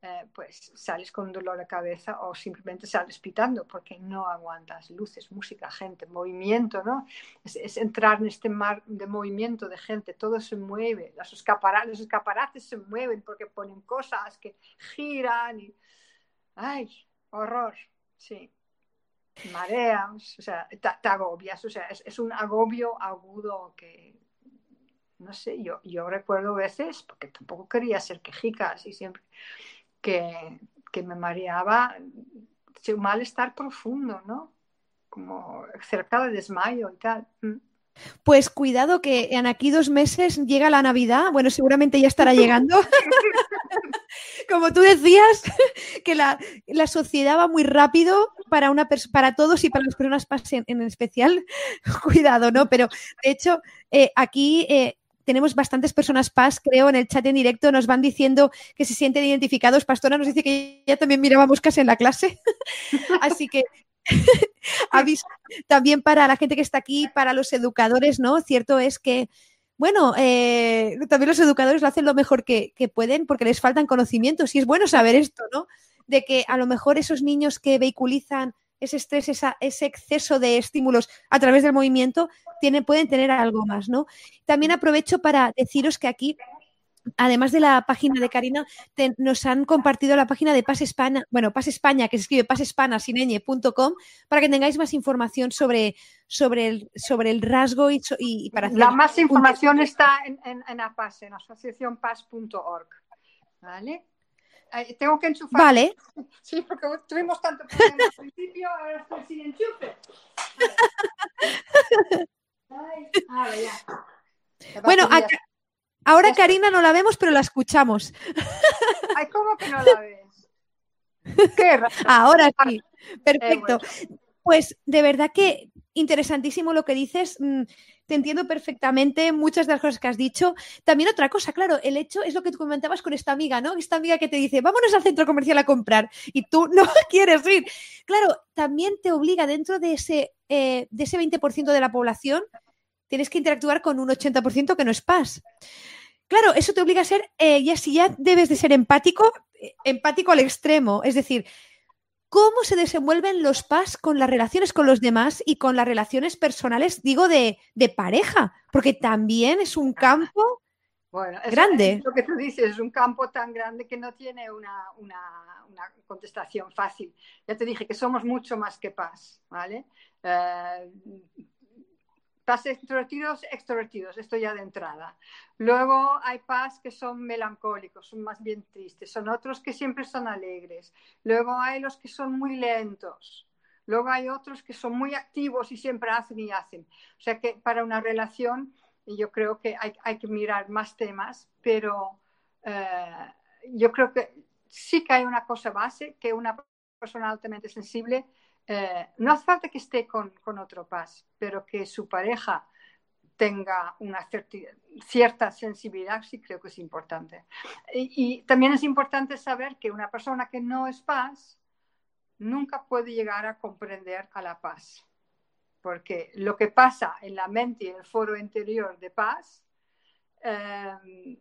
eh, pues sales con dolor de cabeza o simplemente sales pitando porque no aguantas luces, música, gente, movimiento, ¿no? Es, entrar en este mar de movimiento de gente, todo se mueve, los escaparates, los escaparates se mueven porque ponen cosas que giran y ay, horror, sí. Mareas, o sea, te, agobias, o sea, es, un agobio agudo que, no sé, yo, yo recuerdo veces, porque tampoco quería ser quejica, así siempre, que, que me mareaba un malestar profundo, ¿no? Como cerca de desmayo y tal. Mm. Pues cuidado que en aquí dos meses llega la Navidad, bueno, seguramente ya estará llegando. Como tú decías, que la, sociedad va muy rápido para, una para todos y para las personas en, en especial. Cuidado, ¿no? Pero de hecho, eh, aquí eh, tenemos bastantes personas PAS, creo, en el chat en directo, nos van diciendo que se sienten identificados. Pastora nos dice que ya también miraba moscas en la clase. Así que aviso también para la gente que está aquí, para los educadores, ¿no? Cierto es que bueno, eh, también los educadores lo hacen lo mejor que, pueden porque les faltan conocimientos y es bueno saber esto, ¿no? De que a lo mejor esos niños que vehiculizan ese estrés, ese exceso de estímulos a través del movimiento, tienen, pueden tener algo más, ¿no? También aprovecho para deciros que aquí además de la página de Karina, nos han compartido la página de Paz España, bueno, Paz España, que se escribe pasespana.com, para que tengáis más información sobre, sobre, el, sobre el rasgo y, y para La más información está en, en, en APAS, en asociacionpaz.org. ¿Vale? Tengo que enchufar. Vale. Sí, porque tuvimos tanto problema al principio, ahora estoy sin enchufe. Ay, ya. Bueno, acá, Ahora Karina no la vemos, pero la escuchamos. Ay, ¿cómo que no la ves? Ahora sí, perfecto. Pues de verdad que interesantísimo lo que dices. Mm, te entiendo perfectamente muchas de las cosas que has dicho. También otra cosa, claro, el hecho es lo que tú comentabas con esta amiga, ¿no? Esta amiga que te dice, vámonos al centro comercial a comprar y tú no quieres ir. Claro, también te obliga dentro de ese, eh, de ese 20% de la población, tienes que interactuar con un 80% que no es paz. Claro, eso te obliga a ser, eh, ya si ya debes de ser empático, eh, empático al extremo. Es decir, cómo se desenvuelven los PAS con las relaciones con los demás y con las relaciones personales, digo, de, pareja, porque también es un campo bueno, grande. lo que tú dices, es un campo tan grande que no tiene una, contestación fácil. Ya te dije que somos mucho más que PAS, ¿vale? Eh, Paz extrovertidos, extrovertidos, esto ya de entrada. Luego hay paz que son melancólicos, son más bien tristes, son otros que siempre son alegres. Luego hay los que son muy lentos. Luego hay otros que son muy activos y siempre hacen y hacen. O sea que para una relación yo creo que hay, que mirar más temas, pero eh, yo creo que sí que hay una cosa base, que una persona altamente sensible eh, no hace falta que esté con, otro paz, pero que su pareja tenga una cierta sensibilidad, sí creo que es importante. Y, también es importante saber que una persona que no es paz nunca puede llegar a comprender a la paz, porque lo que pasa en la mente y en el foro interior de paz, eh,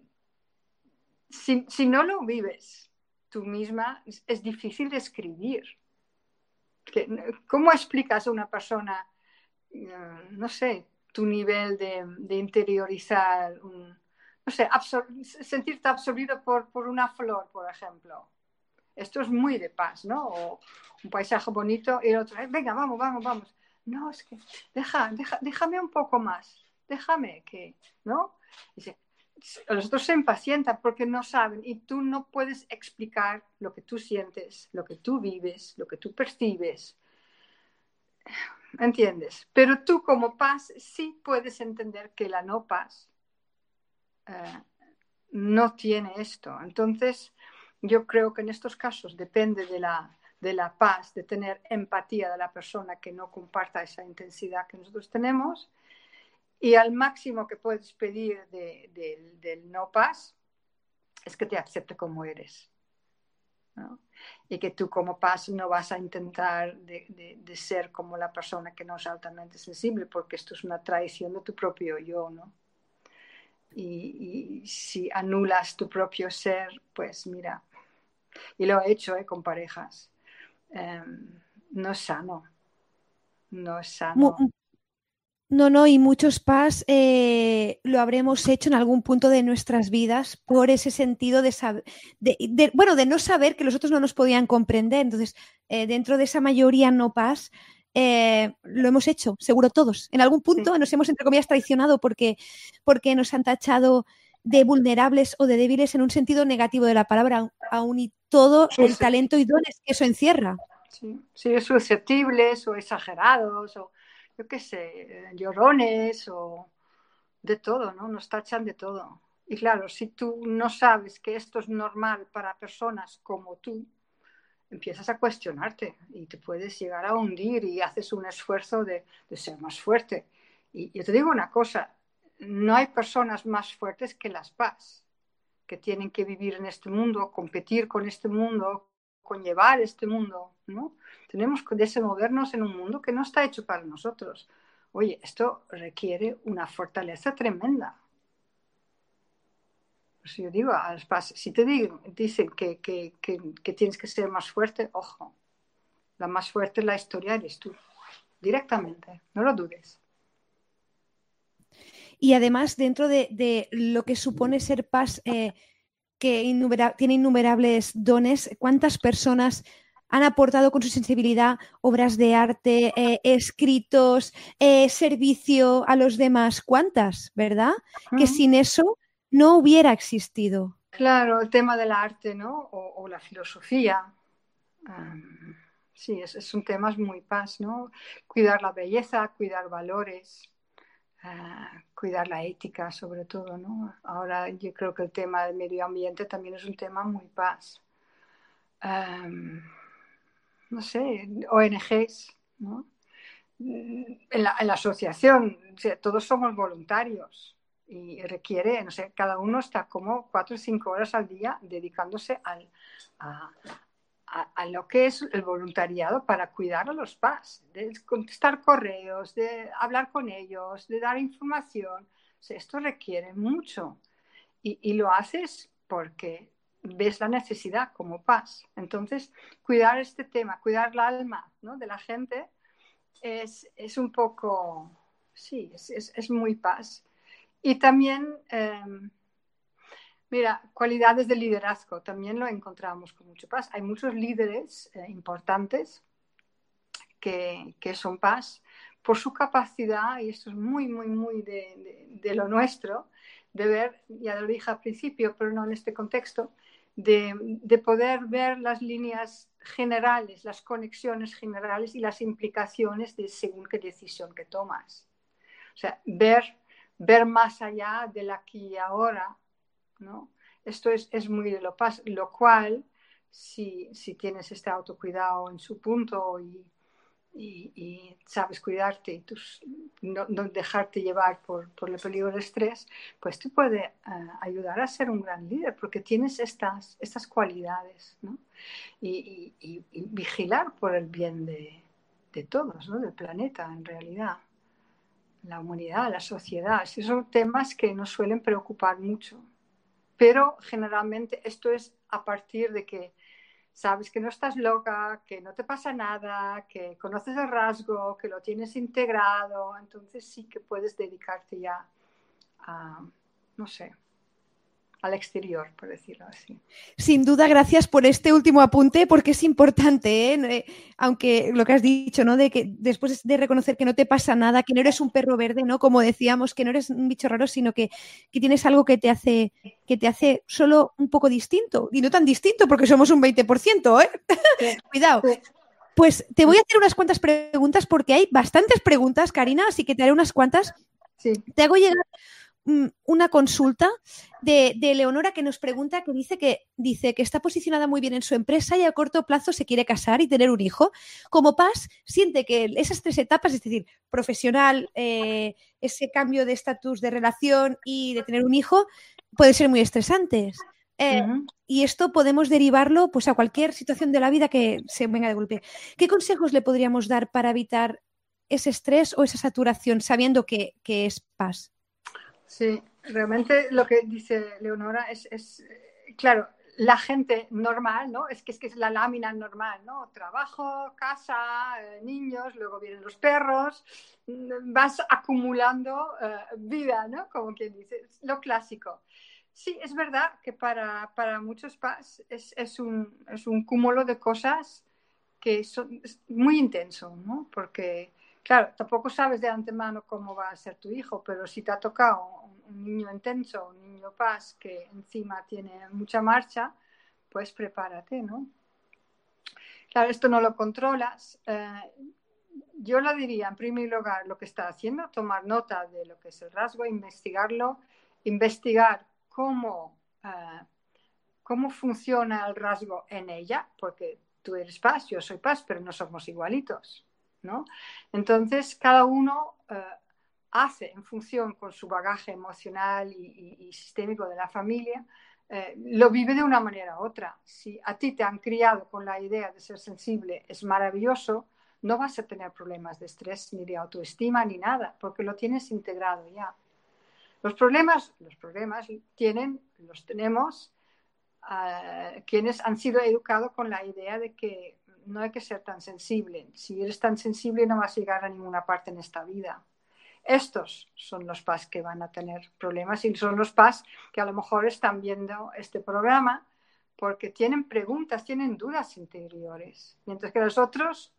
si, no lo vives tú misma, es, difícil de escribir. ¿Cómo explicas a una persona, eh, no sé, tu nivel de, interiorizar, no sé, sentirte absorbido por, una flor, por ejemplo? Esto es muy de paz, ¿no? O un paisaje bonito y el otro, eh, venga, vamos, vamos, vamos. No, es que deja, déjame un poco más, déjame que, ¿no? Dice, los otros se impacientan porque no saben y tú no puedes explicar lo que tú sientes, lo que tú vives, lo que tú percibes. ¿Entiendes? Pero tú como paz sí puedes entender que la no paz eh, no tiene esto. Entonces, yo creo que en estos casos depende de la, de la paz, de tener empatía de la persona que no comparta esa intensidad que nosotros tenemos y al máximo que puedes pedir del no paz es que te acepte como eres. Y que tú como paz no vas a intentar de, ser como la persona que no es altamente sensible, porque esto es una traición de tu propio yo, ¿no? Y, si anulas tu propio ser, pues mira, y lo he hecho ¿eh? con parejas, em, no es sano, no es sano. No, no, y muchos PAS eh, lo habremos hecho en algún punto de nuestras vidas por ese sentido de, saber, de, bueno, de no saber que los otros no nos podían comprender. Entonces, eh, dentro de esa mayoría no PAS, eh, lo hemos hecho, seguro todos. En algún punto nos hemos, entre comillas, traicionado porque, porque nos han tachado de vulnerables o de débiles en un sentido negativo de la palabra, aún y todo el talento y dones que eso encierra. Sí, sí susceptibles o exagerados o yo qué sé, llorones o de todo, ¿no? Nos tachan de todo. Y claro, si tú no sabes que esto es normal para personas como tú, empiezas a cuestionarte y te puedes llegar a hundir y haces un esfuerzo de, ser más fuerte. Y yo te digo una cosa, no hay personas más fuertes que las paz, que tienen que vivir en este mundo, competir con este mundo, conllevar este mundo, ¿no? Tenemos que desenvolvernos en un mundo que no está hecho para nosotros. Oye, esto requiere una fortaleza tremenda. Pues yo digo, si te dicen que, que, tienes que ser más fuerte, ojo, la más fuerte en la historia eres tú, directamente, no lo dudes. Y además, dentro de, lo que supone ser paz, eh, que tiene innumerables dones, ¿cuántas personas han aportado con su sensibilidad obras de arte, eh, escritos, eh, servicio a los demás. ¿Cuántas, verdad? Que sin eso no hubiera existido. Claro, el tema del arte, ¿no? O, la filosofía. sí, es, un tema muy paz, ¿no? Cuidar la belleza, cuidar valores, cuidar la ética sobre todo, ¿no? Ahora yo creo que el tema del medio ambiente también es un tema muy paz no sé, ONGs, ¿no? En la, asociación, todos somos voluntarios y requiere, no sé, cada uno está como cuatro o cinco horas al día dedicándose al, a, a, lo que es el voluntariado para cuidar a los PAS, de contestar correos, de hablar con ellos, de dar información. esto requiere mucho y, lo haces porque ves la necesidad como PAS. Entonces, cuidar este tema, cuidar el alma de la gente es, es, un poco, sí, es, es, muy PAS. Y también... Em, Mira, cualidades de liderazgo también lo encontramos con mucho paz. Hay muchos líderes eh, importantes que, son paz por su capacidad, y esto es muy, muy, muy de, lo nuestro, de ver, ya lo dije al principio, pero no en este contexto, de, de, poder ver las líneas generales, las conexiones generales y las implicaciones de según qué decisión que tomas. O sea, ver, ver más allá del aquí y ahora ¿no? Esto es, es muy de lo, lo cual, si, si, tienes este autocuidado en su punto y, sabes cuidarte y tus, no, dejarte llevar por, por, el peligro del estrés, pues te puede eh, ayudar a ser un gran líder porque tienes estas, estas cualidades y, vigilar por el bien de, de todos, ¿no? del planeta en realidad la humanidad, la sociedad. Esos son temas que nos suelen preocupar mucho pero generalmente esto es a partir de que sabes que no estás loca, que no te pasa nada, que conoces el rasgo, que lo tienes integrado, entonces sí que puedes dedicarte ya a, no sé, al exterior, por decirlo así. Sin duda, gracias por este último apunte, porque es importante, ¿eh? Eh, aunque lo que has dicho, ¿no? De que después de reconocer que no te pasa nada, que no eres un perro verde, ¿no? Como decíamos, que no eres un bicho raro, sino que, tienes algo que te hace, que te hace solo un poco distinto. Y no tan distinto, porque somos un 20%, ¿eh? Cuidado. Pues te voy a hacer unas cuantas preguntas, porque hay bastantes preguntas, Karina, así que te haré unas cuantas. Sí. Te hago llegar una consulta de, Leonora que nos pregunta, que dice que dice que está posicionada muy bien en su empresa y a corto plazo se quiere casar y tener un hijo. Como Paz siente que esas tres etapas, es decir, profesional, eh, ese cambio de estatus de relación y de tener un hijo, pueden ser muy estresantes. Eh, y esto podemos derivarlo pues, a cualquier situación de la vida que se venga de golpe. ¿Qué consejos le podríamos dar para evitar ese estrés o esa saturación sabiendo que, que es paz? Sí, realmente lo que dice Leonora es, eh, claro, la gente normal, ¿no? Es que, es que es la lámina normal, ¿no? Trabajo, casa, eh, niños, luego vienen los perros, vas acumulando eh, vida, ¿no? Como quien dice, lo clásico. Sí, es verdad que para, para muchos PAS es, es, un, es un cúmulo de cosas que son muy intenso, ¿no? Porque Claro, tampoco sabes de antemano cómo va a ser tu hijo, pero si te ha tocado un niño intenso, un niño paz que encima tiene mucha marcha, pues prepárate, ¿no? Claro, esto no lo controlas. Eh, yo lo diría, en primer lugar, lo que está haciendo, tomar nota de lo que es el rasgo, investigarlo, investigar cómo, eh, cómo funciona el rasgo en ella, porque tú eres paz, yo soy paz, pero no somos igualitos. Entonces, cada uno eh, hace en función con su bagaje emocional y, sistémico de la familia, eh, lo vive de una manera u otra. Si a ti te han criado con la idea de ser sensible, es maravilloso, no vas a tener problemas de estrés ni de autoestima ni nada, porque lo tienes integrado ya. Los problemas, los problemas tienen, los tenemos eh, quienes han sido educados con la idea de que no hay que ser tan sensible. Si eres tan sensible no vas a llegar a ninguna parte en esta vida. Estos son los PAS que van a tener problemas y son los PAS que a lo mejor están viendo este programa porque tienen preguntas, tienen dudas interiores, mientras que los otros,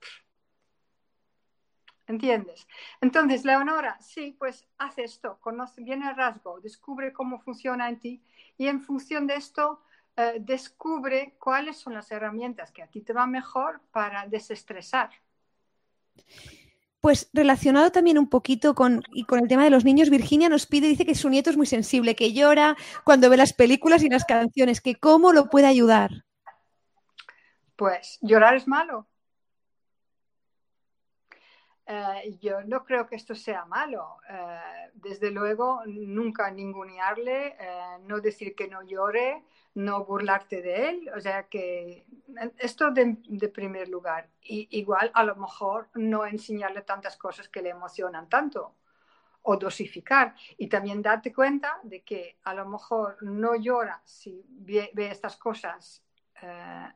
¿entiendes? Entonces, Leonora, sí, pues hace esto, conoce bien el rasgo, descubre cómo funciona en ti y en función de esto eh, descubre cuáles son las herramientas que a ti te van mejor para desestresar. Pues relacionado también un poquito con, y con el tema de los niños, Virginia nos pide, dice que su nieto es muy sensible, que llora cuando ve las películas y las canciones, que cómo lo puede ayudar. Pues llorar es malo. Eh, yo no creo que esto sea malo. Eh, desde luego, nunca ningunearle, eh, no decir que no llore, no burlarte de él. O sea que esto de, de, primer lugar. Y igual a lo mejor no enseñarle tantas cosas que le emocionan tanto o dosificar. Y también darte cuenta de que a lo mejor no llora si ve, ve estas cosas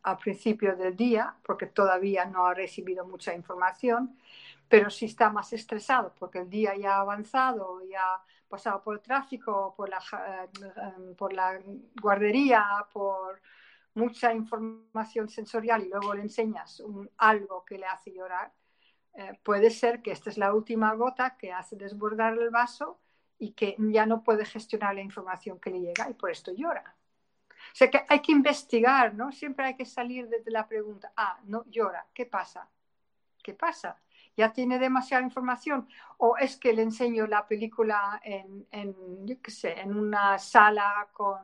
al principio del día, porque todavía no ha recibido mucha información pero si está más estresado porque el día ya ha avanzado, ya ha pasado por el tráfico, por la, eh, por la guardería, por mucha información sensorial y luego le enseñas algo que le hace llorar, eh, puede ser que esta es la última gota que hace desbordar el vaso y que ya no puede gestionar la información que le llega y por esto llora. O sea que hay que investigar, ¿no? Siempre hay que salir desde la pregunta, ah, no llora, ¿qué pasa? ¿Qué pasa? Ya tiene demasiada información o es que le enseño la película en, en, sé, en una sala con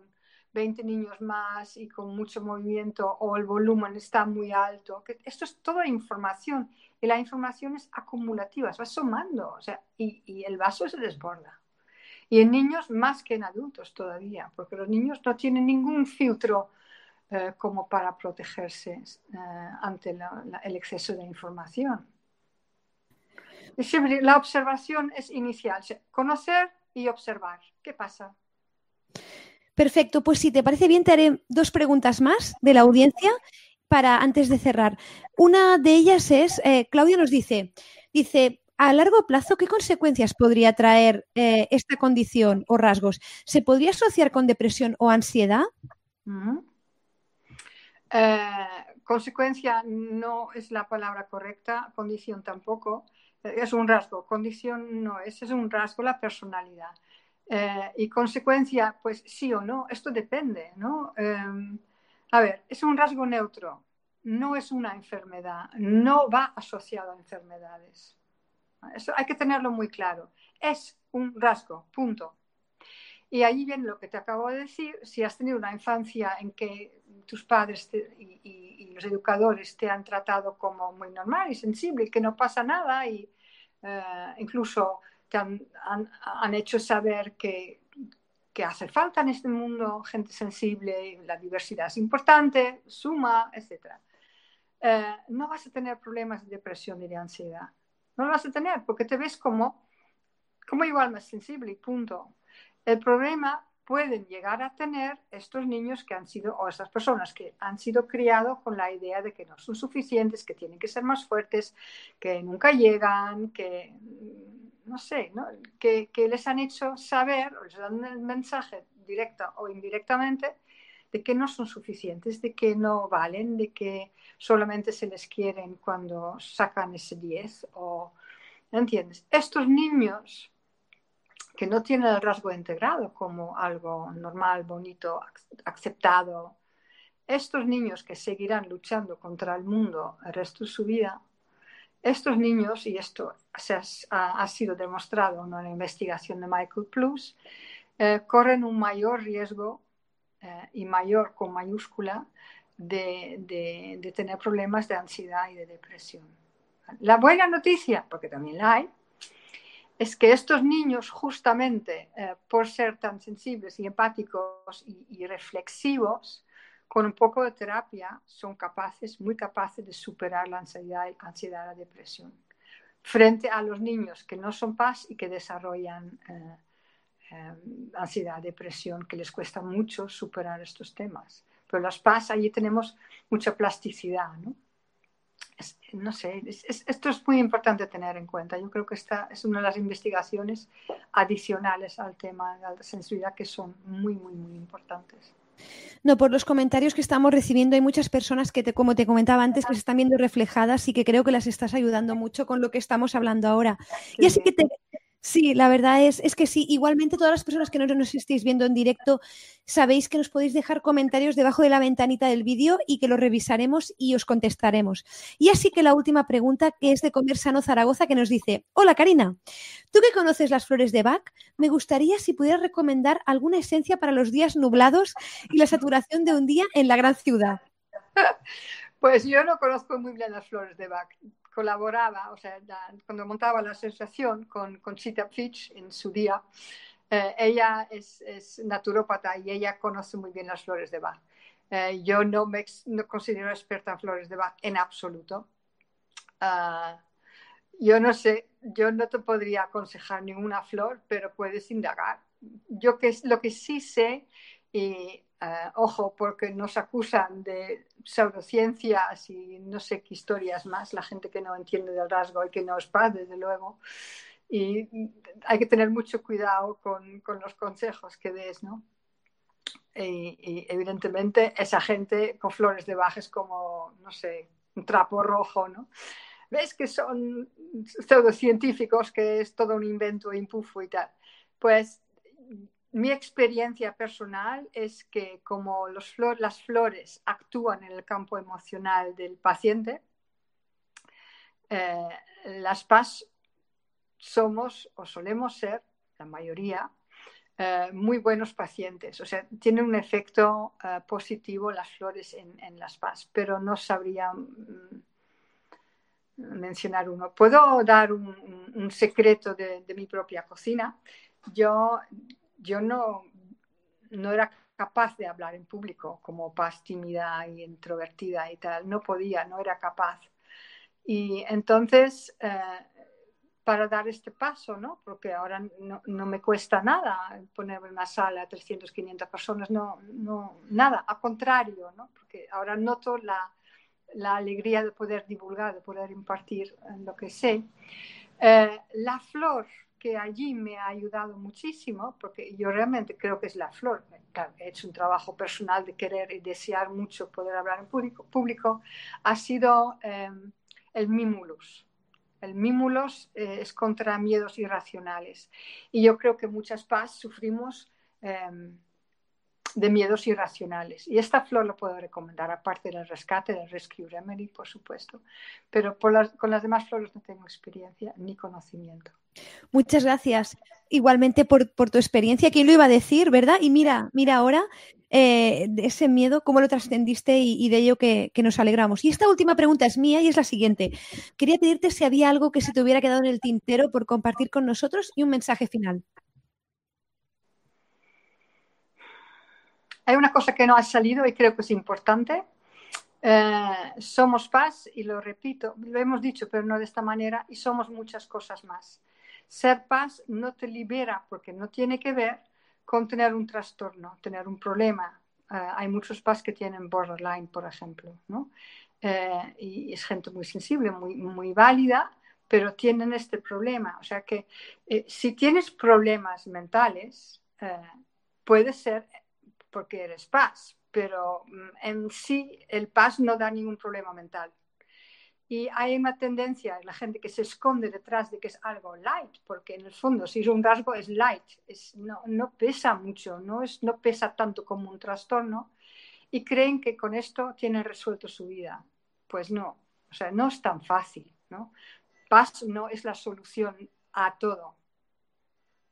20 niños más y con mucho movimiento o el volumen está muy alto. Esto es toda información y la información es acumulativa, va sumando o sea, y, el vaso se desborda. Y en niños más que en adultos todavía, porque los niños no tienen ningún filtro eh, como para protegerse eh, ante la, el exceso de información la observación es inicial, conocer y observar. ¿Qué pasa? Perfecto, pues si te parece bien, te haré dos preguntas más de la audiencia para antes de cerrar. Una de ellas es, eh, Claudia nos dice, dice, a largo plazo, ¿qué consecuencias podría traer eh, esta condición o rasgos? ¿Se podría asociar con depresión o ansiedad? Eh, consecuencia no es la palabra correcta, condición tampoco es un rasgo, condición no es, es un rasgo la personalidad. Eh, y consecuencia, pues sí o no, esto depende, ¿no? Em, a ver, es un rasgo neutro, no es una enfermedad, no va asociado a enfermedades. Eso hay que tenerlo muy claro. Es un rasgo, punto. Y ahí viene lo que te acabo de decir, si has tenido una infancia en que tus padres y, y, los educadores te han tratado como muy normal y sensible que no pasa nada y eh, incluso te han, han, hecho saber que, que, hace falta en este mundo gente sensible, la diversidad es importante, suma, etc. Eh, no vas a tener problemas de depresión y de ansiedad. No lo vas a tener porque te ves como, como igual más sensible y punto. El problema pueden llegar a tener estos niños que han sido, o estas personas que han sido criados con la idea de que no son suficientes, que tienen que ser más fuertes, que nunca llegan, que, mm, no sé, ¿no? Que, que, les han hecho saber, o les dan el mensaje directa o indirectamente, de que no son suficientes, de que no valen, de que solamente se les quieren cuando sacan ese 10 o... ¿Entiendes? Estos niños que no tiene el rasgo integrado como algo normal, bonito, aceptado. Estos niños que seguirán luchando contra el mundo el resto de su vida, estos niños, y esto ha, sido demostrado en una investigación de Michael Plus, eh, corren un mayor riesgo eh, y mayor con mayúscula de, de tener problemas de ansiedad y de depresión. La buena noticia, porque también la hay, es que estos niños, justamente eh, por ser tan sensibles y empáticos y, reflexivos, con un poco de terapia son capaces, muy capaces de superar la ansiedad, ansiedad la depresión, frente a los niños que no son paz y que desarrollan eh, eh, ansiedad, depresión, que les cuesta mucho superar estos temas. Pero las paz, allí tenemos mucha plasticidad, ¿no? No sé, esto es muy importante tener en cuenta. Yo creo que esta es una de las investigaciones adicionales al tema de la sensibilidad que son muy, muy, muy importantes. No, por los comentarios que estamos recibiendo hay muchas personas que, te, como te comentaba antes, que se están viendo reflejadas y que creo que las estás ayudando mucho con lo que estamos hablando ahora. Y así que te, Sí, la verdad es, es, que sí. Igualmente, todas las personas que no nos estéis viendo en directo, sabéis que nos podéis dejar comentarios debajo de la ventanita del vídeo y que los revisaremos y os contestaremos. Y así que la última pregunta, que es de Comer Sano Zaragoza, que nos dice: Hola Karina, tú que conoces las flores de Bach, me gustaría si pudieras recomendar alguna esencia para los días nublados y la saturación de un día en la gran ciudad. Pues yo no conozco muy bien las flores de Bach colaboraba, o sea, cuando montaba la asociación con, con Chita Fitch en su día, eh, ella es, es, naturópata y ella conoce muy bien las flores de Bach. Eh, yo no me no considero experta en flores de Bach en absoluto. Uh, yo no sé, yo no te podría aconsejar ninguna flor, pero puedes indagar. Yo que, lo que sí sé, y uh, ojo, porque nos acusan de pseudociencias y no sé qué historias más, la gente que no entiende del rasgo y que no es paz, desde luego. Y hay que tener mucho cuidado con, con los consejos que des, ¿no? Y, evidentemente esa gente con flores de baja es como, no sé, un trapo rojo, ¿no? ves que son pseudocientíficos, que es todo un invento impufo y tal. Pues mi experiencia personal es que como las flores actúan en el campo emocional del paciente, eh, las PAS somos o solemos ser, la mayoría, eh, muy buenos pacientes. O sea, tienen un efecto eh, positivo las flores en, las PAS, pero no sabría... Mm, mencionar uno. Puedo dar un, un secreto de, de, mi propia cocina. Yo, yo no, no era capaz de hablar en público como paz tímida y introvertida y tal. No podía, no era capaz. Y entonces, eh, para dar este paso, ¿no? porque ahora no, no, me cuesta nada ponerme en una sala a 300, 500 personas, no, no, nada, al contrario, ¿no? porque ahora noto la, la alegría de poder divulgar, de poder impartir lo que sé. Eh, la flor que allí me ha ayudado muchísimo, porque yo realmente creo que es la flor. he hecho un trabajo personal de querer y desear mucho poder hablar en público, público ha sido eh, el mimulus. El mimulus eh, es contra miedos irracionales. Y yo creo que muchas paz sufrimos eh, de miedos irracionales. Y esta flor lo puedo recomendar, aparte del rescate, del Rescue Remedy, por supuesto. Pero por las, con las demás flores no tengo experiencia ni conocimiento. Muchas gracias. Igualmente por, tu experiencia, ¿quién lo iba a decir, verdad? Y mira, mira ahora eh, ese miedo, cómo lo trascendiste y, y, de ello que, que, nos alegramos. Y esta última pregunta es mía y es la siguiente. Quería pedirte si había algo que se te hubiera quedado en el tintero por compartir con nosotros y un mensaje final. Hay una cosa que no ha salido y creo que es importante. Eh, somos paz, y lo repito, lo hemos dicho, pero no de esta manera, y somos muchas cosas más. Ser paz no te libera porque no tiene que ver con tener un trastorno, tener un problema. Eh, hay muchos paz que tienen borderline, por ejemplo, ¿no? Eh, y es gente muy sensible, muy, muy válida, pero tienen este problema. O sea que si tienes problemas mentales, eh, puede ser porque eres paz, pero mm, en sí el paz no da ningún problema mental. Y hay una tendencia en la gente que se esconde detrás de que es algo light, porque en el fondo si es un rasgo es light, es, no, no, pesa mucho, no, es, no pesa tanto como un trastorno, y creen que con esto tienen resuelto su vida. Pues no, o sea, no es tan fácil. ¿no? Paz no es la solución a todo.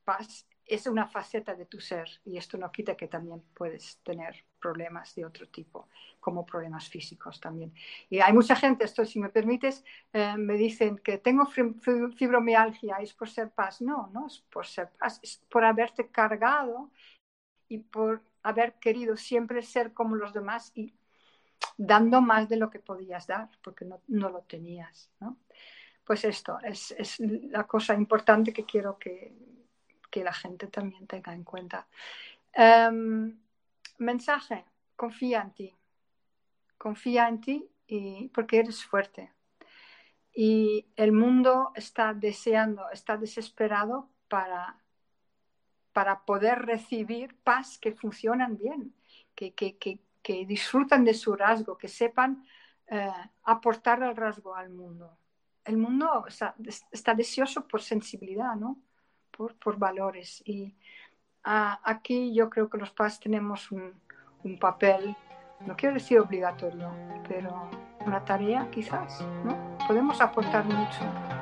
Paz es una faceta de tu ser y esto no quita que también puedes tener problemas de otro tipo, como problemas físicos también. Y hay mucha gente, esto si me permites, eh, me dicen que tengo fibromialgia, es por ser paz. No, no es por ser paz, es por haberte cargado y por haber querido siempre ser como los demás y dando más de lo que podías dar, porque no, no lo tenías. ¿no? Pues esto es, es la cosa importante que quiero que, que la gente también tenga en cuenta. Um, mensaje, confía en ti. Confía en ti y, porque eres fuerte. Y el mundo está deseando, está desesperado para, para poder recibir paz que funcionan bien, que, que, que, disfrutan de su rasgo, que sepan eh, aportar el rasgo al mundo. El mundo está deseoso por sensibilidad, ¿no? Por, por valores. Y uh, aquí yo creo que los padres tenemos un, un, papel, no quiero decir obligatorio, pero una tarea quizás, ¿no? Podemos aportar mucho.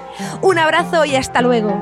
Un abrazo y hasta luego.